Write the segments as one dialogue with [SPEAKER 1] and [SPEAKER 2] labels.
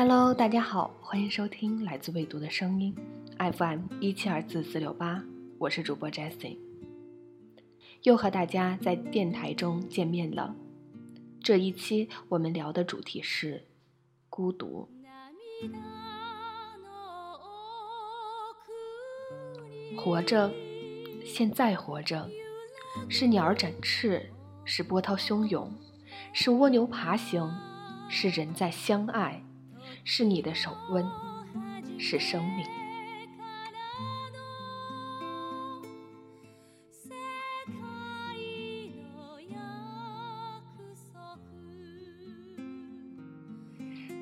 [SPEAKER 1] Hello，大家好，欢迎收听来自未读的声音，FM 一七二四四六八，我是主播 Jessie，又和大家在电台中见面了。这一期我们聊的主题是孤独。活着，现在活着，是鸟儿展翅，是波涛汹涌，是蜗牛爬行，是人在相爱，是你的手温，是生命。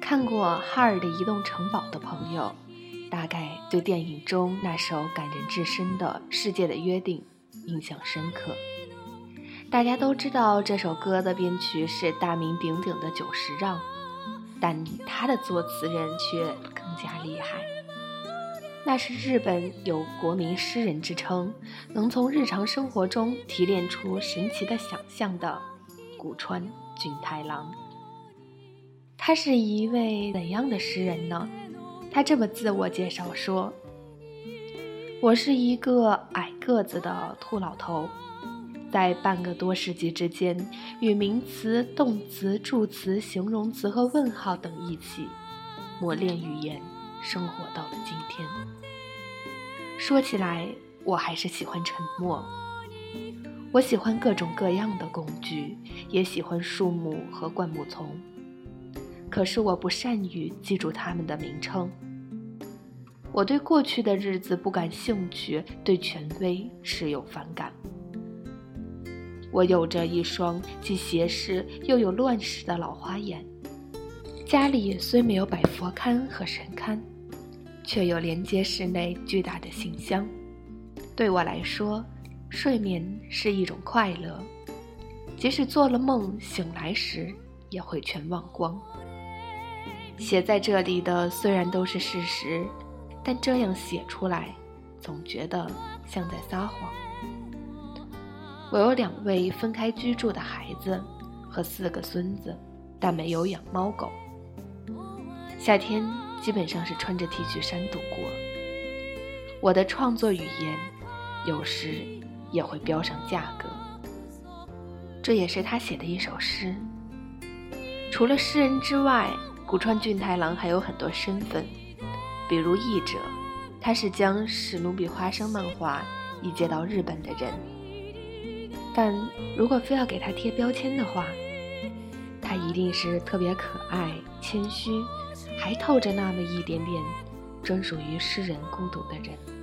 [SPEAKER 1] 看过《哈尔的移动城堡》的朋友。大概对电影中那首感人至深的《世界的约定》印象深刻。大家都知道这首歌的编曲是大名鼎鼎的久石让，但他的作词人却更加厉害。那是日本有国民诗人之称，能从日常生活中提炼出神奇的想象的古川俊太郎。他是一位怎样的诗人呢？他这么自我介绍说：“我是一个矮个子的秃老头，在半个多世纪之间，与名词、动词、助词、形容词和问号等一起磨练语言，生活到了今天。说起来，我还是喜欢沉默。我喜欢各种各样的工具，也喜欢树木和灌木丛。可是我不善于记住它们的名称。”我对过去的日子不感兴趣，对权威持有反感。我有着一双既斜视又有乱视的老花眼，家里虽没有摆佛龛和神龛，却有连接室内巨大的信箱。对我来说，睡眠是一种快乐，即使做了梦，醒来时也会全忘光。写在这里的虽然都是事实。但这样写出来，总觉得像在撒谎。我有两位分开居住的孩子和四个孙子，但没有养猫狗。夏天基本上是穿着 T 恤衫度过。我的创作语言有时也会标上价格。这也是他写的一首诗。除了诗人之外，古川俊太郎还有很多身份。比如译者，他是将史努比花生漫画译介到日本的人。但如果非要给他贴标签的话，他一定是特别可爱、谦虚，还透着那么一点点专属于诗人孤独的人。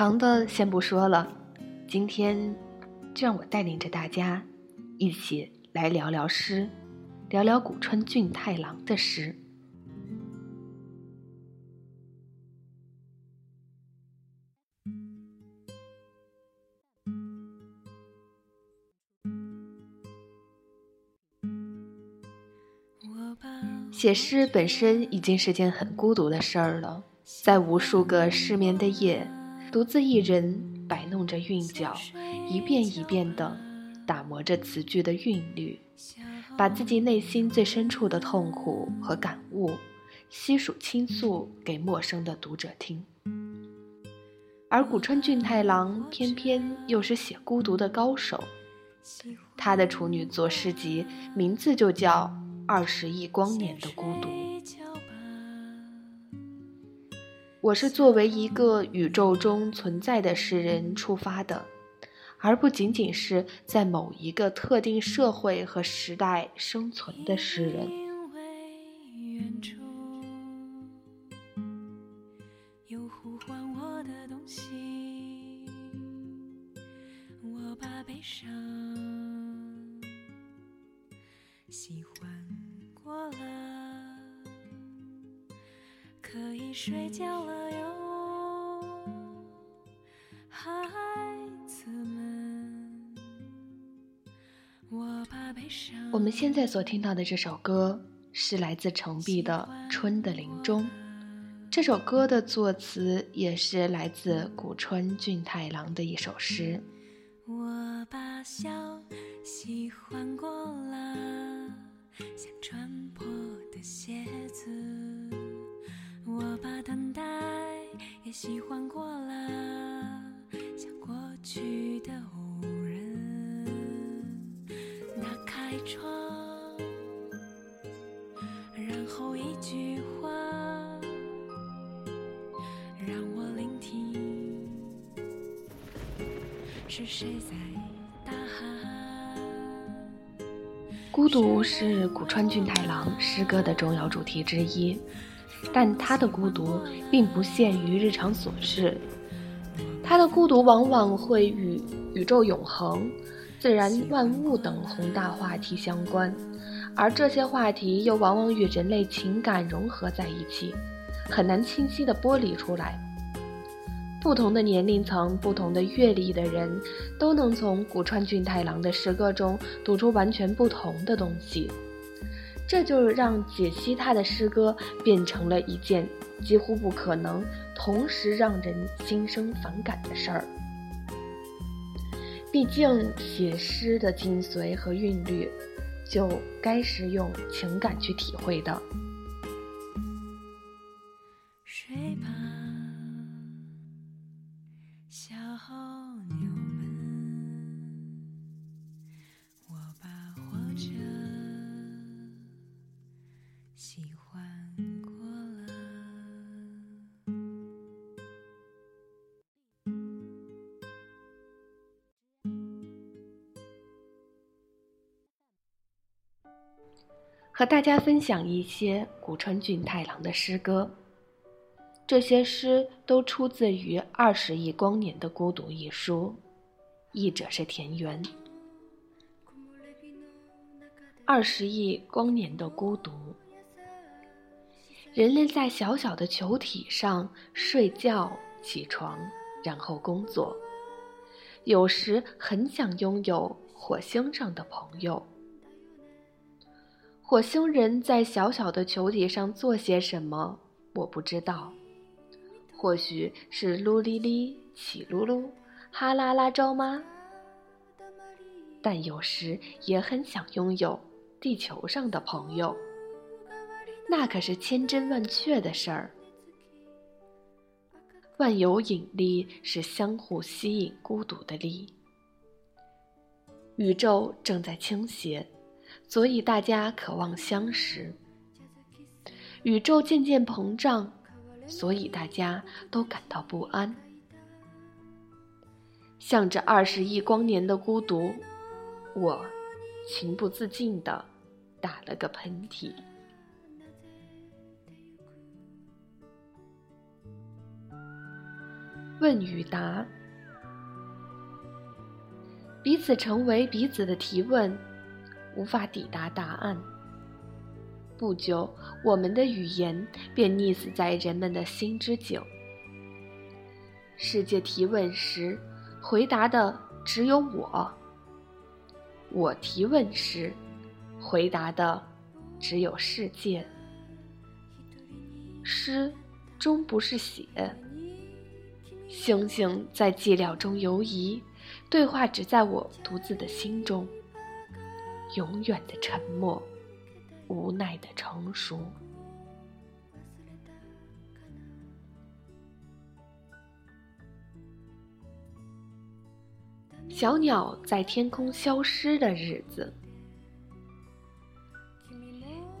[SPEAKER 1] 旁的先不说了，今天就让我带领着大家一起来聊聊诗，聊聊古川俊太郎的诗。写诗本身已经是件很孤独的事儿了，在无数个失眠的夜。独自一人摆弄着韵脚，一遍一遍地打磨着词句的韵律，把自己内心最深处的痛苦和感悟悉数倾诉给陌生的读者听。而古川俊太郎偏偏又是写孤独的高手，他的处女作诗集名字就叫《二十亿光年的孤独》。我是作为一个宇宙中存在的诗人出发的，而不仅仅是在某一个特定社会和时代生存的诗人。
[SPEAKER 2] 孩子们。
[SPEAKER 1] 我们现在所听到的这首歌是来自程璧的《春的林中》。这首歌的作词也是来自古川俊太郎的一首诗。
[SPEAKER 2] 窗，
[SPEAKER 1] 孤独是古川俊太郎诗歌的重要主题之一。但他的孤独并不限于日常琐事，他的孤独往往会与宇宙永恒、自然万物等宏大话题相关，而这些话题又往往与人类情感融合在一起，很难清晰地剥离出来。不同的年龄层、不同的阅历的人，都能从古川俊太郎的诗歌中读出完全不同的东西。这就让解析他的诗歌变成了一件几乎不可能同时让人心生反感的事儿。毕竟写诗的精髓和韵律，就该是用情感去体会的。大家分享一些古川俊太郎的诗歌，这些诗都出自于《二十亿光年的孤独》一书，译者是田园。二十亿光年的孤独。人类在小小的球体上睡觉、起床，然后工作。有时很想拥有火星上的朋友。火星人在小小的球体上做些什么？我不知道。或许是噜哩哩、起噜噜、哈啦啦招吗？但有时也很想拥有地球上的朋友。那可是千真万确的事儿。万有引力是相互吸引孤独的力。宇宙正在倾斜，所以大家渴望相识。宇宙渐渐膨胀，所以大家都感到不安。向着二十亿光年的孤独，我情不自禁地打了个喷嚏。问与答，彼此成为彼此的提问，无法抵达答案。不久，我们的语言便溺死在人们的心之井。世界提问时，回答的只有我；我提问时，回答的只有世界。诗终不是写。星星在寂寥中游移，对话只在我独自的心中。永远的沉默，无奈的成熟。小鸟在天空消失的日子，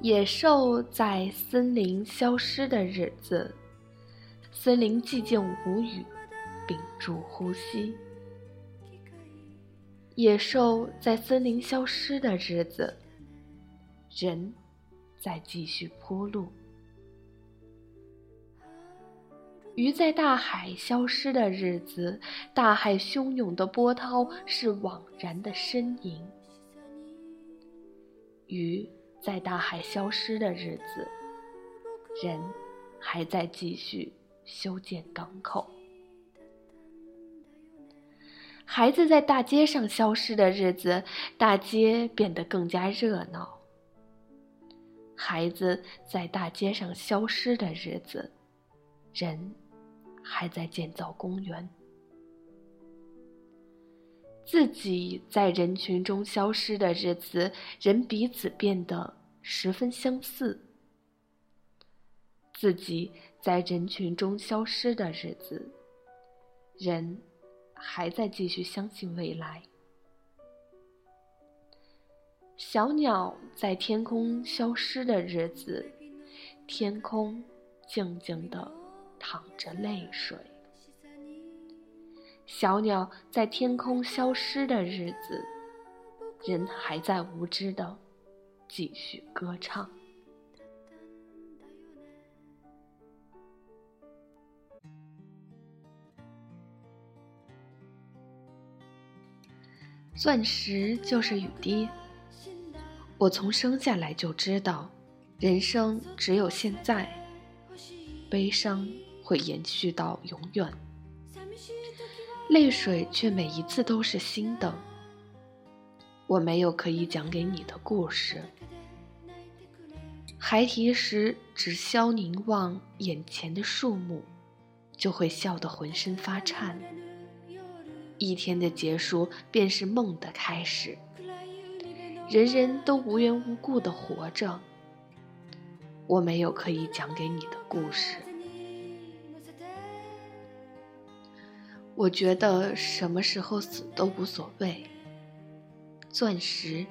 [SPEAKER 1] 野兽在森林消失的日子，森林寂静无语。屏住呼吸，野兽在森林消失的日子，人在继续铺路；鱼在大海消失的日子，大海汹涌的波涛是枉然的呻吟。鱼在大海消失的日子，人还在继续修建港口。孩子在大街上消失的日子，大街变得更加热闹。孩子在大街上消失的日子，人还在建造公园。自己在人群中消失的日子，人彼此变得十分相似。自己在人群中消失的日子，人。还在继续相信未来。小鸟在天空消失的日子，天空静静的淌着泪水。小鸟在天空消失的日子，人还在无知的继续歌唱。钻石就是雨滴。我从生下来就知道，人生只有现在，悲伤会延续到永远，泪水却每一次都是新的。我没有可以讲给你的故事。孩提时只消凝望眼前的树木，就会笑得浑身发颤。一天的结束便是梦的开始。人人都无缘无故的活着。我没有可以讲给你的故事。我觉得什么时候死都无所谓。钻石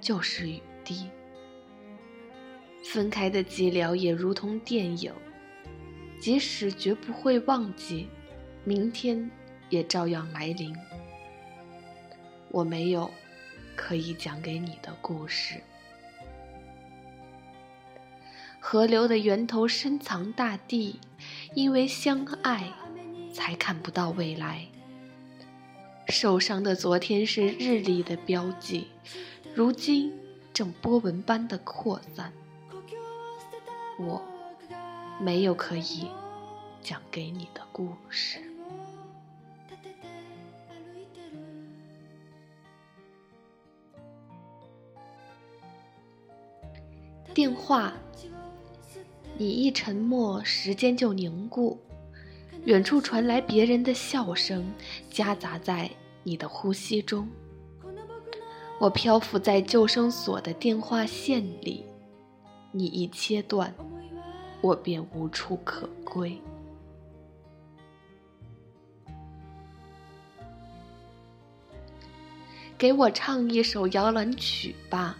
[SPEAKER 1] 就是雨滴。分开的寂寥也如同电影，即使绝不会忘记，明天。也照样来临。我没有可以讲给你的故事。河流的源头深藏大地，因为相爱，才看不到未来。受伤的昨天是日历的标记，如今正波纹般的扩散。我没有可以讲给你的故事。电话，你一沉默，时间就凝固。远处传来别人的笑声，夹杂在你的呼吸中。我漂浮在救生所的电话线里，你一切断，我便无处可归。给我唱一首摇篮曲吧。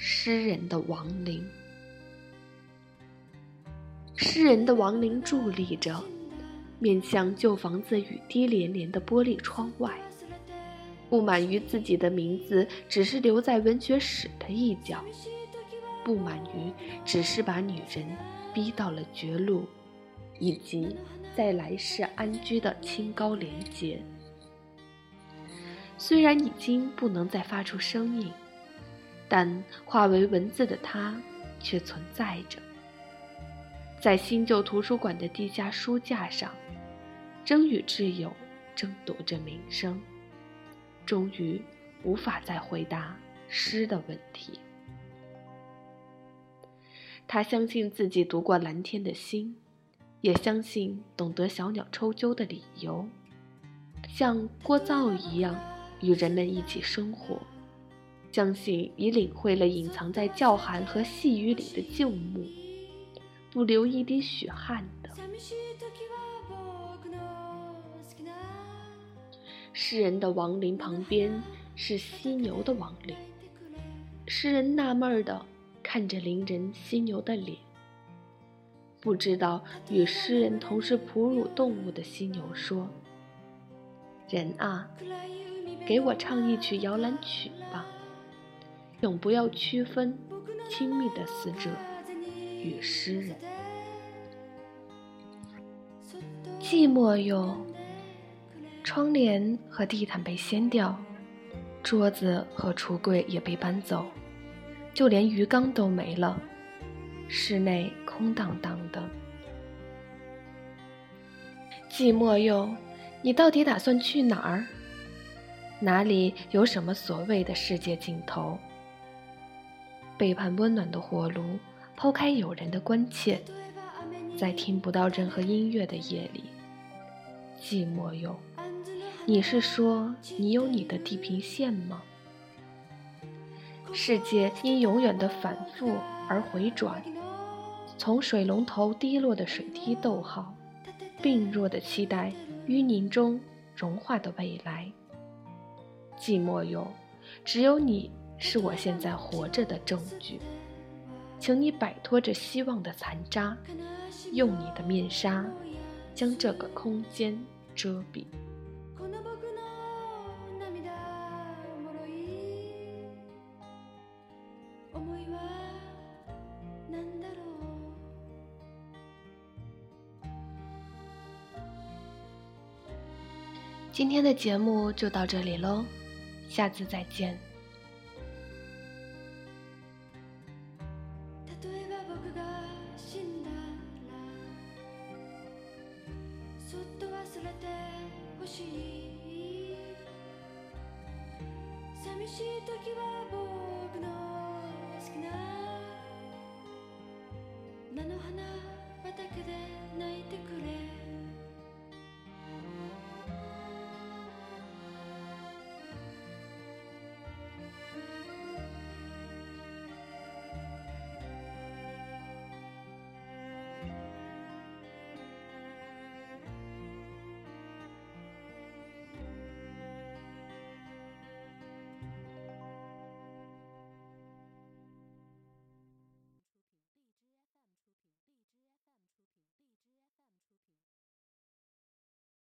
[SPEAKER 1] 诗人的亡灵，诗人的亡灵伫立着，面向旧房子雨滴连连的玻璃窗外，不满于自己的名字只是留在文学史的一角，不满于只是把女人逼到了绝路，以及在来世安居的清高廉洁。虽然已经不能再发出声音。但化为文字的它，却存在着，在新旧图书馆的地下书架上，争与挚友争夺着名声，终于无法再回答诗的问题。他相信自己读过蓝天的心，也相信懂得小鸟抽鸠的理由，像聒噪一样与人们一起生活。相信已领会了隐藏在叫喊和细雨里的静穆，不留一滴血汗的。诗人的亡灵旁边是犀牛的亡灵，诗人纳闷的看着邻人犀牛的脸，不知道与诗人同是哺乳动物的犀牛说：“人啊。”给我唱一曲摇篮曲吧，永不要区分亲密的死者与诗人。寂寞哟，窗帘和地毯被掀掉，桌子和橱柜也被搬走，就连鱼缸都没了，室内空荡荡的。寂寞哟，你到底打算去哪儿？哪里有什么所谓的世界尽头？背叛温暖的火炉，抛开友人的关切，在听不到任何音乐的夜里，寂寞哟。你是说你有你的地平线吗？世界因永远的反复而回转，从水龙头滴落的水滴逗号，病弱的期待淤泥中融化的未来。寂寞哟，只有你是我现在活着的证据，请你摆脱这希望的残渣，用你的面纱将这个空间遮蔽。今天的节目就到这里喽。下次再见。